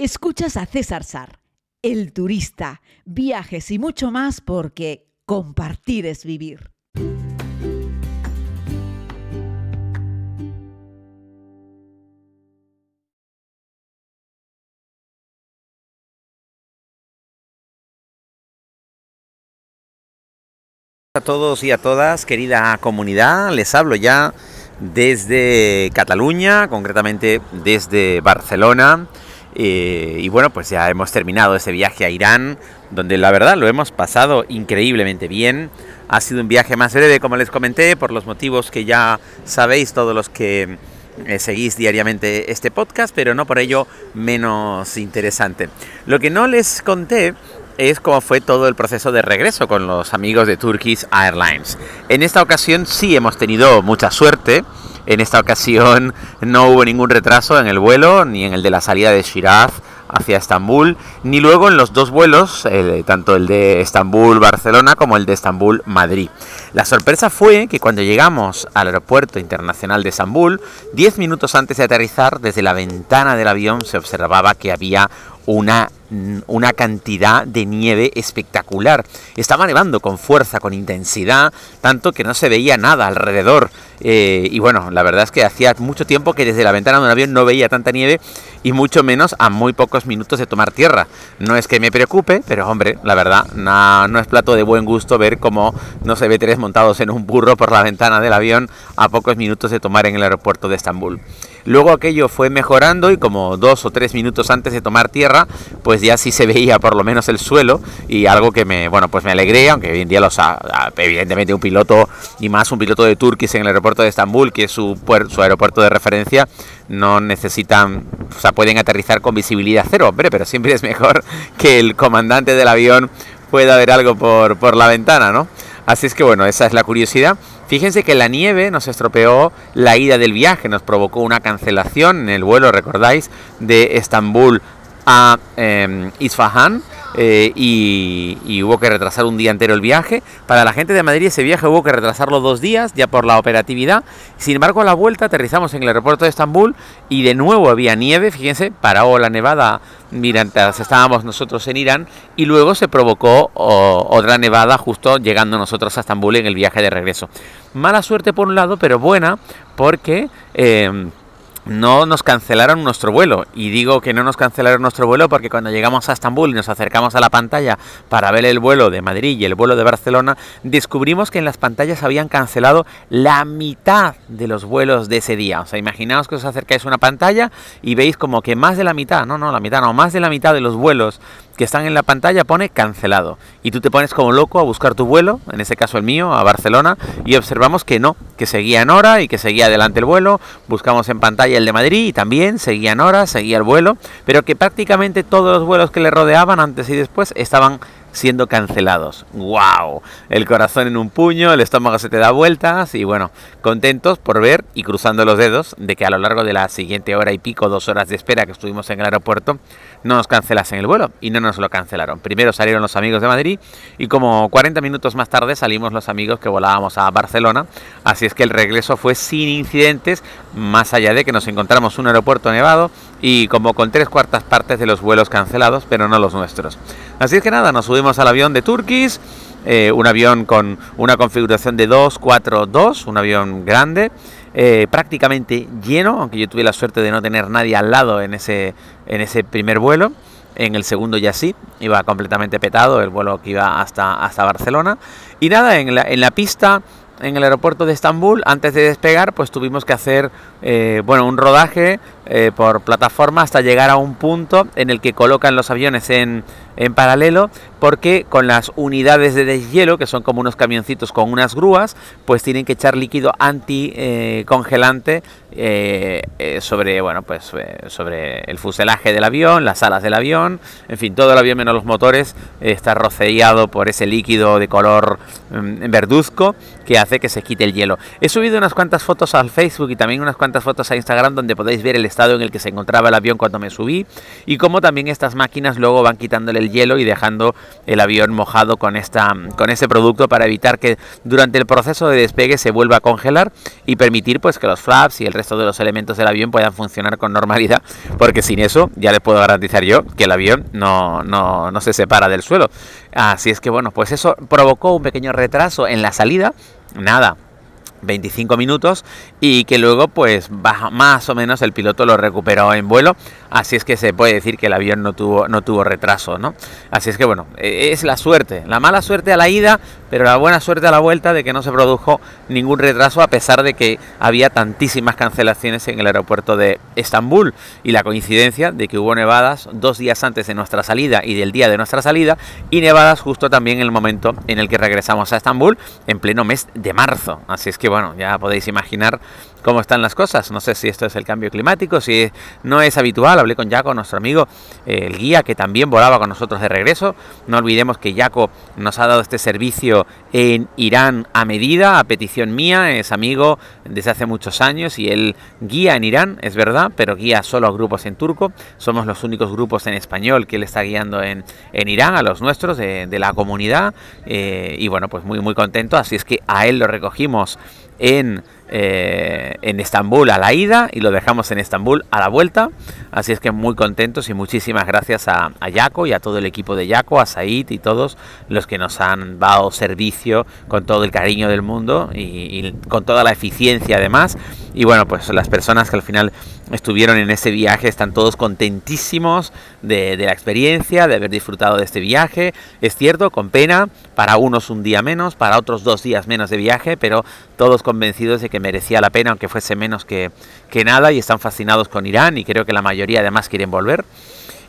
Escuchas a César Sar, el turista, viajes y mucho más porque compartir es vivir. a todos y a todas, querida comunidad. Les hablo ya desde Cataluña, concretamente desde Barcelona. Eh, y bueno, pues ya hemos terminado ese viaje a Irán, donde la verdad lo hemos pasado increíblemente bien. Ha sido un viaje más breve, como les comenté, por los motivos que ya sabéis todos los que eh, seguís diariamente este podcast, pero no por ello menos interesante. Lo que no les conté es cómo fue todo el proceso de regreso con los amigos de Turkish Airlines. En esta ocasión sí hemos tenido mucha suerte. En esta ocasión no hubo ningún retraso en el vuelo, ni en el de la salida de Shiraz hacia Estambul, ni luego en los dos vuelos, tanto el de Estambul-Barcelona como el de Estambul-Madrid. La sorpresa fue que cuando llegamos al aeropuerto internacional de Estambul, 10 minutos antes de aterrizar, desde la ventana del avión se observaba que había una, una cantidad de nieve espectacular. Estaba nevando con fuerza, con intensidad, tanto que no se veía nada alrededor. Eh, y bueno, la verdad es que hacía mucho tiempo que desde la ventana de un avión no veía tanta nieve y mucho menos a muy pocos minutos de tomar tierra. No es que me preocupe, pero hombre, la verdad, no, es plato de buen gusto ver cómo no se ve tres montados en un burro por la ventana del avión a pocos minutos de tomar en el aeropuerto de Estambul. Luego aquello fue mejorando y como dos o tres minutos antes de tomar tierra, pues ya sí se veía por lo menos el suelo y algo que me, bueno, pues me alegré, aunque hoy en día los, evidentemente un piloto y más un piloto de Turkish en el aeropuerto de Estambul, que es su, aeropuerto de referencia, no necesitan, o sea, pueden aterrizar con visibilidad cero, hombre, pero siempre es mejor que el comandante del avión pueda ver algo por, por la ventana, ¿no? Así es que bueno, esa es la curiosidad. Fíjense que la nieve nos estropeó la ida del viaje, nos provocó una cancelación en el vuelo, recordáis, de Estambul a eh, Isfahan eh, y, hubo que retrasar un día entero el viaje. Para la gente de Madrid ese viaje hubo que retrasarlo dos días ya por la operatividad. Sin embargo, a la vuelta aterrizamos en el aeropuerto de Estambul y de nuevo había nieve, fíjense, paró la nevada mientras estábamos nosotros en Irán y luego se provocó otra nevada justo llegando nosotros a Estambul en el viaje de regreso. Mala suerte por un lado, pero buena porque... Eh, no nos cancelaron nuestro vuelo. Y digo que no nos cancelaron nuestro vuelo porque cuando llegamos a Estambul y nos acercamos a la pantalla para ver el vuelo de Madrid y el vuelo de Barcelona, descubrimos que en las pantallas habían cancelado la mitad de los vuelos de ese día. O sea, imaginaos que os acercáis a una pantalla y veis como que más de la mitad, no, no, la mitad, no, más de la mitad de los vuelos que están en la pantalla pone cancelado. Y tú te pones como loco a buscar tu vuelo, en ese caso el mío, a Barcelona, y observamos que no, que seguía en hora y que seguía adelante el vuelo. Buscamos en pantalla el de Madrid y también seguía en hora, seguía el vuelo, pero que prácticamente todos los vuelos que le rodeaban antes y después estaban siendo cancelados. ¡Wow! El corazón en un puño, el estómago se te da vueltas y bueno, contentos por ver y cruzando los dedos de que a lo largo de la siguiente hora y pico, dos horas de espera que estuvimos en el aeropuerto, no nos cancelasen el vuelo y no nos lo cancelaron. Primero salieron los amigos de Madrid y como 40 minutos más tarde salimos los amigos que volábamos a Barcelona, así es que el regreso fue sin incidentes, más allá de que nos encontramos un aeropuerto nevado y como con tres cuartas partes de los vuelos cancelados, pero no los nuestros. Así es que nada, nos subimos al avión de Turkish, eh, un avión con una configuración de 242, un avión grande, eh, prácticamente lleno, aunque yo tuve la suerte de no tener nadie al lado en ese, en ese primer vuelo. En el segundo ya sí, iba completamente petado el vuelo que iba hasta, hasta Barcelona. Y nada, en la, en la pista en el aeropuerto de Estambul, antes de despegar, pues tuvimos que hacer eh, bueno, un rodaje eh, por plataforma hasta llegar a un punto en el que colocan los aviones en, en paralelo porque con las unidades de deshielo, que son como unos camioncitos con unas grúas, pues tienen que echar líquido anticongelante eh, eh, sobre, bueno, pues, eh, sobre el fuselaje del avión, las alas del avión, en fin, todo el avión menos los motores está rociado por ese líquido de color mm, verduzco que hace que se quite el hielo. He subido unas cuantas fotos al Facebook y también unas cuantas fotos a Instagram donde podéis ver el en el que se encontraba el avión cuando me subí y cómo también estas máquinas luego van quitándole el hielo y dejando el avión mojado con, esta, con ese producto para evitar que durante el proceso de despegue se vuelva a congelar y permitir pues que los flaps y el resto de los elementos del avión puedan funcionar con normalidad porque sin eso ya les puedo garantizar yo que el avión no, no, no se separa del suelo. Así es que bueno, pues eso provocó un pequeño retraso en la salida. Nada, 25 minutos y que luego pues más o menos el piloto lo recuperó en vuelo así es que se puede decir que el avión no tuvo no tuvo retraso no así es que bueno e, es la suerte la mala suerte a la ida pero la buena suerte a la vuelta de que no se produjo ningún retraso a pesar de que había tantísimas cancelaciones en el aeropuerto de Estambul. Y la coincidencia de que hubo nevadas dos días antes de nuestra salida y del día de nuestra salida y nevadas justo también en el momento en el que regresamos a Estambul en pleno mes de marzo. Así es que bueno ya podéis imaginar cómo están las cosas. No sé si esto es el cambio climático, si no es habitual. Hablé con Jaco, nuestro amigo, el guía que también volaba con nosotros de regreso. No olvidemos que Jaco nos ha dado este servicio en Irán a medida, a petición mía. Es amigo desde hace muchos años y él guía en Irán, es verdad, pero guía solo a grupos en turco. Somos los únicos grupos en español que él está guiando en, en Irán, a los nuestros, de, la comunidad. Eh, y bueno, pues muy, muy contento. Así es que a él lo recogimos en eh, en Estambul a la ida y lo dejamos en Estambul a la vuelta. Así es que muy contentos y muchísimas gracias a, a Yaco y a todo el equipo de Yaco, a Said y todos los que nos han dado servicio con todo el cariño del mundo y, con toda la eficiencia además. Y bueno, pues las personas que al final estuvieron en ese viaje están todos contentísimos de la experiencia, de haber disfrutado de este viaje. Es cierto, con pena, para unos un día menos, para otros dos días menos de viaje, pero todos convencidos de que merecía la pena, aunque fuese menos que, que nada, y están fascinados con Irán, y creo que la mayoría además quieren volver.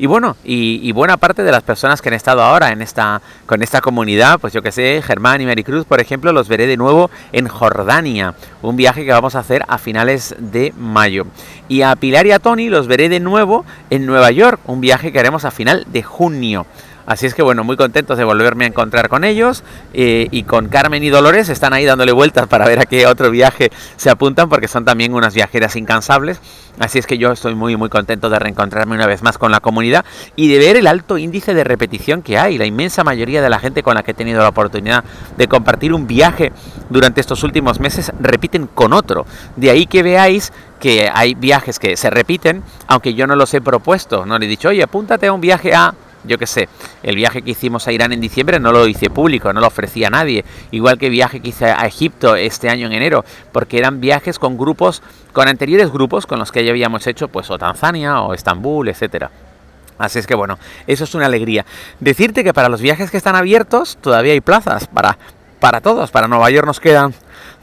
Y bueno, y, buena parte de las personas que han estado ahora en esta, con esta comunidad, pues yo que sé, Germán y Maricruz, por ejemplo, los veré de nuevo en Jordania, un viaje que vamos a hacer a finales de mayo. Y a Pilar y a Tony los veré de nuevo en Nueva York, un viaje que haremos a final de junio. Así es que bueno, muy contentos de volverme a encontrar con ellos eh, y con Carmen y Dolores están ahí dándole vueltas para ver a qué otro viaje se apuntan porque son también unas viajeras incansables. Así es que yo estoy muy muy contento de reencontrarme una vez más con la comunidad y de ver el alto índice de repetición que hay. La inmensa mayoría de la gente con la que he tenido la oportunidad de compartir un viaje durante estos últimos meses repiten con otro. De ahí que veáis que hay viajes que se repiten, aunque yo no los he propuesto. No le he dicho, oye, apúntate a un viaje a yo qué sé, el viaje que hicimos a Irán en diciembre no lo hice público, no lo ofrecía a nadie, igual que el viaje que hice a Egipto este año en enero, porque eran viajes con grupos, con anteriores grupos con los que ya habíamos hecho, pues o Tanzania o Estambul, etcétera. Así es que bueno, eso es una alegría. Decirte que para los viajes que están abiertos todavía hay plazas para, para todos. Para Nueva York nos quedan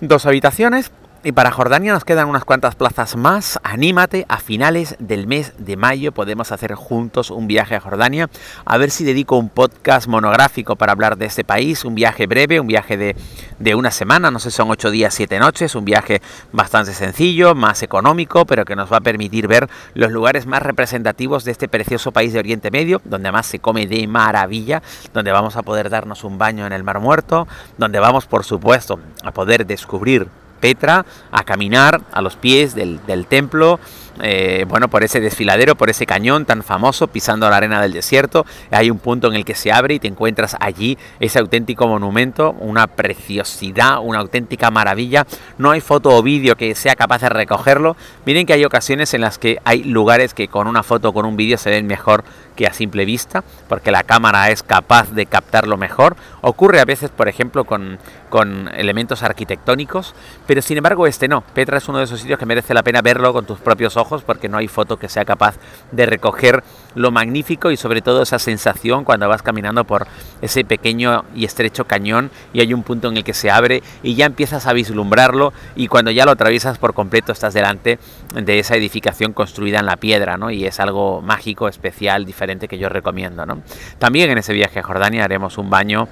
dos habitaciones, y para Jordania nos quedan unas cuantas plazas más. Anímate, a finales del mes de mayo podemos hacer juntos un viaje a Jordania. A ver si dedico un podcast monográfico para hablar de este país. Un viaje breve, un viaje de, de una semana, no sé, son ocho días, siete noches. Un viaje bastante sencillo, más económico, pero que nos va a permitir ver los lugares más representativos de este precioso país de Oriente Medio, donde además se come de maravilla, donde vamos a poder darnos un baño en el Mar Muerto, donde vamos, por supuesto, a poder descubrir Petra a caminar a los pies del, del templo eh, bueno, por ese desfiladero, por ese cañón tan famoso, pisando la arena del desierto. Hay un punto en el que se abre y te encuentras allí ese auténtico monumento, una preciosidad, una auténtica maravilla. No hay foto o vídeo que sea capaz de recogerlo. Miren que hay ocasiones en las que hay lugares que con una foto o con un vídeo se ven mejor que a simple vista, porque la cámara es capaz de captarlo mejor. Ocurre a veces, por ejemplo, con, con elementos arquitectónicos, pero sin embargo este no. Petra es uno de esos sitios que merece la pena verlo con tus propios ojos porque no hay foto que sea capaz de recoger lo magnífico y sobre todo esa sensación cuando vas caminando por ese pequeño y estrecho cañón y hay un punto en el que se abre y ya empiezas a vislumbrarlo y cuando ya lo atraviesas por completo estás delante de esa edificación construida en la piedra ¿no? y es algo mágico, especial, diferente que yo recomiendo. ¿no? También en ese viaje a Jordania haremos un baño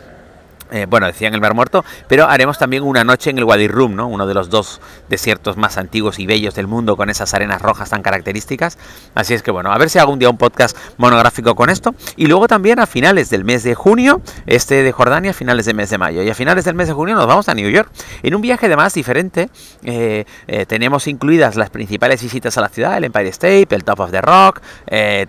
eh, bueno, decían el Mar Muerto, pero haremos también una noche en el Wadi Rum, ¿no? uno de los dos desiertos más antiguos y bellos del mundo con esas arenas rojas tan características. Así es que bueno, a ver si algún día un podcast monográfico con esto. Y luego también a finales del mes de junio, este de Jordania, a finales del mes de mayo. Y a finales del mes de junio nos vamos a New York. En un viaje además diferente, eh, eh, tenemos incluidas las principales visitas a la ciudad, el Empire State, el Top of the Rock,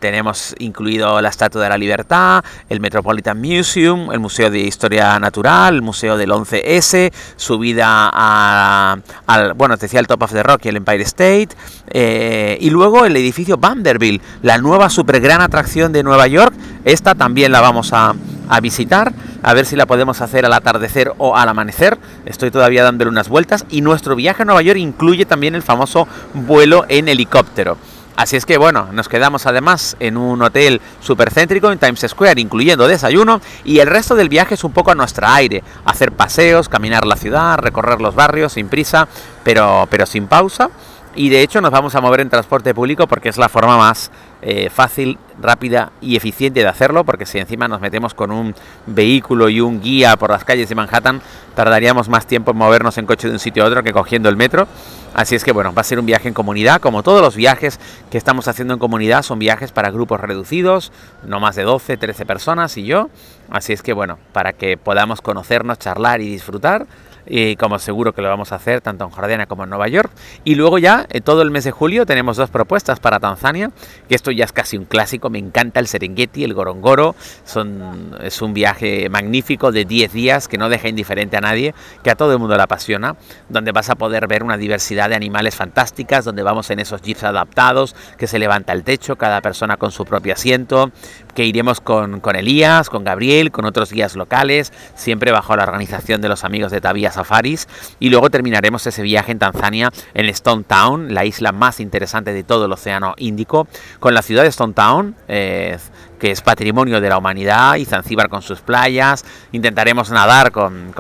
tenemos incluido la Estatua de la Libertad, el Metropolitan Museum, el Museo de Historia Natural, el Museo del 11S, subida al, bueno, decía el Top of the Rock y el Empire State, eh, y luego el edificio Vanderbilt, la nueva super gran atracción de Nueva York, esta también la vamos a, a visitar, a ver si la podemos hacer al atardecer o al amanecer, estoy todavía dándole unas vueltas, y nuestro viaje a Nueva York incluye también el famoso vuelo en helicóptero. Así es que bueno, nos quedamos además en un hotel supercéntrico en Times Square, incluyendo desayuno, y el resto del viaje es un poco a nuestro aire, hacer paseos, caminar la ciudad, recorrer los barrios sin prisa, pero, pero sin pausa. Y de hecho nos vamos a mover en transporte público porque es la forma más eh, fácil, rápida y eficiente de hacerlo, porque si encima nos metemos con un vehículo y un guía por las calles de Manhattan, tardaríamos más tiempo en movernos en coche de un sitio a otro que cogiendo el metro. Así es que bueno, va a ser un viaje en comunidad, como todos los viajes que estamos haciendo en comunidad, son viajes para grupos reducidos, no más de 12, 13 personas y yo. Así es que bueno, para que podamos conocernos, charlar y disfrutar y como seguro que lo vamos a hacer tanto en Jordania como en Nueva York. Y luego ya, eh, todo el mes de julio, tenemos dos propuestas para Tanzania, que esto ya es casi un clásico, me encanta el Serengeti, el Gorongoro, son, es un viaje magnífico de 10 días que no deja indiferente a nadie, que a todo el mundo le apasiona, donde vas a poder ver una diversidad de animales fantásticas, donde vamos en esos jeeps adaptados, que se levanta el techo, cada persona con su propio asiento, que iremos con, con Elías, con Gabriel, con otros guías locales, siempre bajo la organización de los amigos de Tabia Safaris. Y luego terminaremos ese viaje en Tanzania, en Stone Town, la isla más interesante de todo el Océano Índico, con la ciudad de Stone Town. Eh, que es patrimonio de la humanidad, y Zanzíbar con sus playas. Intentaremos nadar con,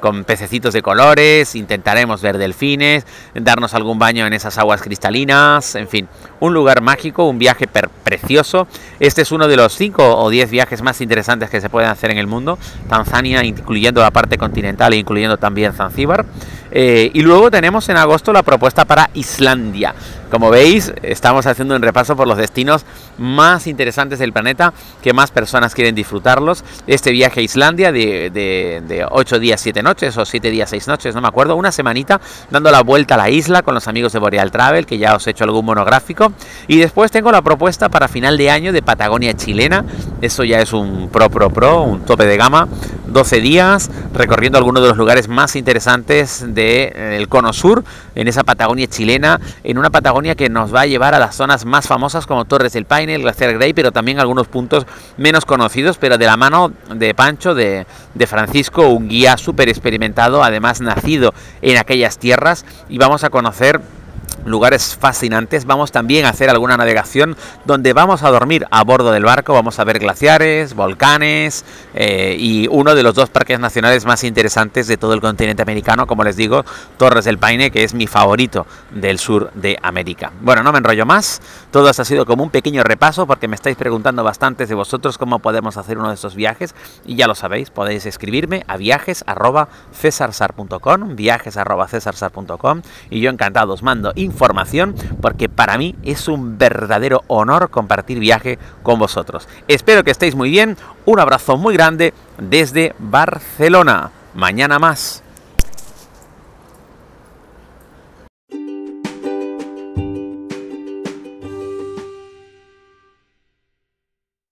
con, pececitos de colores, intentaremos ver delfines, darnos algún baño en esas aguas cristalinas, en fin, un lugar mágico, un viaje precioso. Este es uno de los 5 o 10 viajes más interesantes que se pueden hacer en el mundo. Tanzania, incluyendo la parte continental e incluyendo también Zanzíbar. Eh, y luego tenemos en agosto la propuesta para Islandia. Como veis, estamos haciendo un repaso por los destinos más interesantes del planeta, que más personas quieren disfrutarlos. Este viaje a Islandia de, de, 8 días, 7 noches, o 7 días, 6 noches, no me acuerdo, una semanita dando la vuelta a la isla con los amigos de Boreal Travel, que ya os he hecho algún monográfico. Y después tengo la propuesta para final de año de Patagonia chilena. Eso ya es un pro, pro, pro, un tope de gama. 12 días recorriendo algunos de los lugares más interesantes del de, eh, cono sur, en esa Patagonia chilena, en una Patagonia que nos va a llevar a las zonas más famosas como Torres del Paine, el Glaciar Grey, pero también algunos puntos menos conocidos, pero de la mano de Pancho, de, de Francisco, un guía súper experimentado, además nacido en aquellas tierras, y vamos a conocer lugares fascinantes. Vamos también a hacer alguna navegación donde vamos a dormir a bordo del barco. Vamos a ver glaciares, volcanes eh, y uno de los dos parques nacionales más interesantes de todo el continente americano, como les digo, Torres del Paine, que es mi favorito del sur de América. Bueno, no me enrollo más. Todo esto ha sido como un pequeño repaso porque me estáis preguntando bastantes de vosotros cómo podemos hacer uno de estos viajes y ya lo sabéis, podéis escribirme a viajes@cesarsar.com, viajes@cesarsar.com y yo encantado os mando información porque para mí es un verdadero honor compartir viaje con vosotros. Espero que estéis muy bien, un abrazo muy grande desde Barcelona. Mañana más.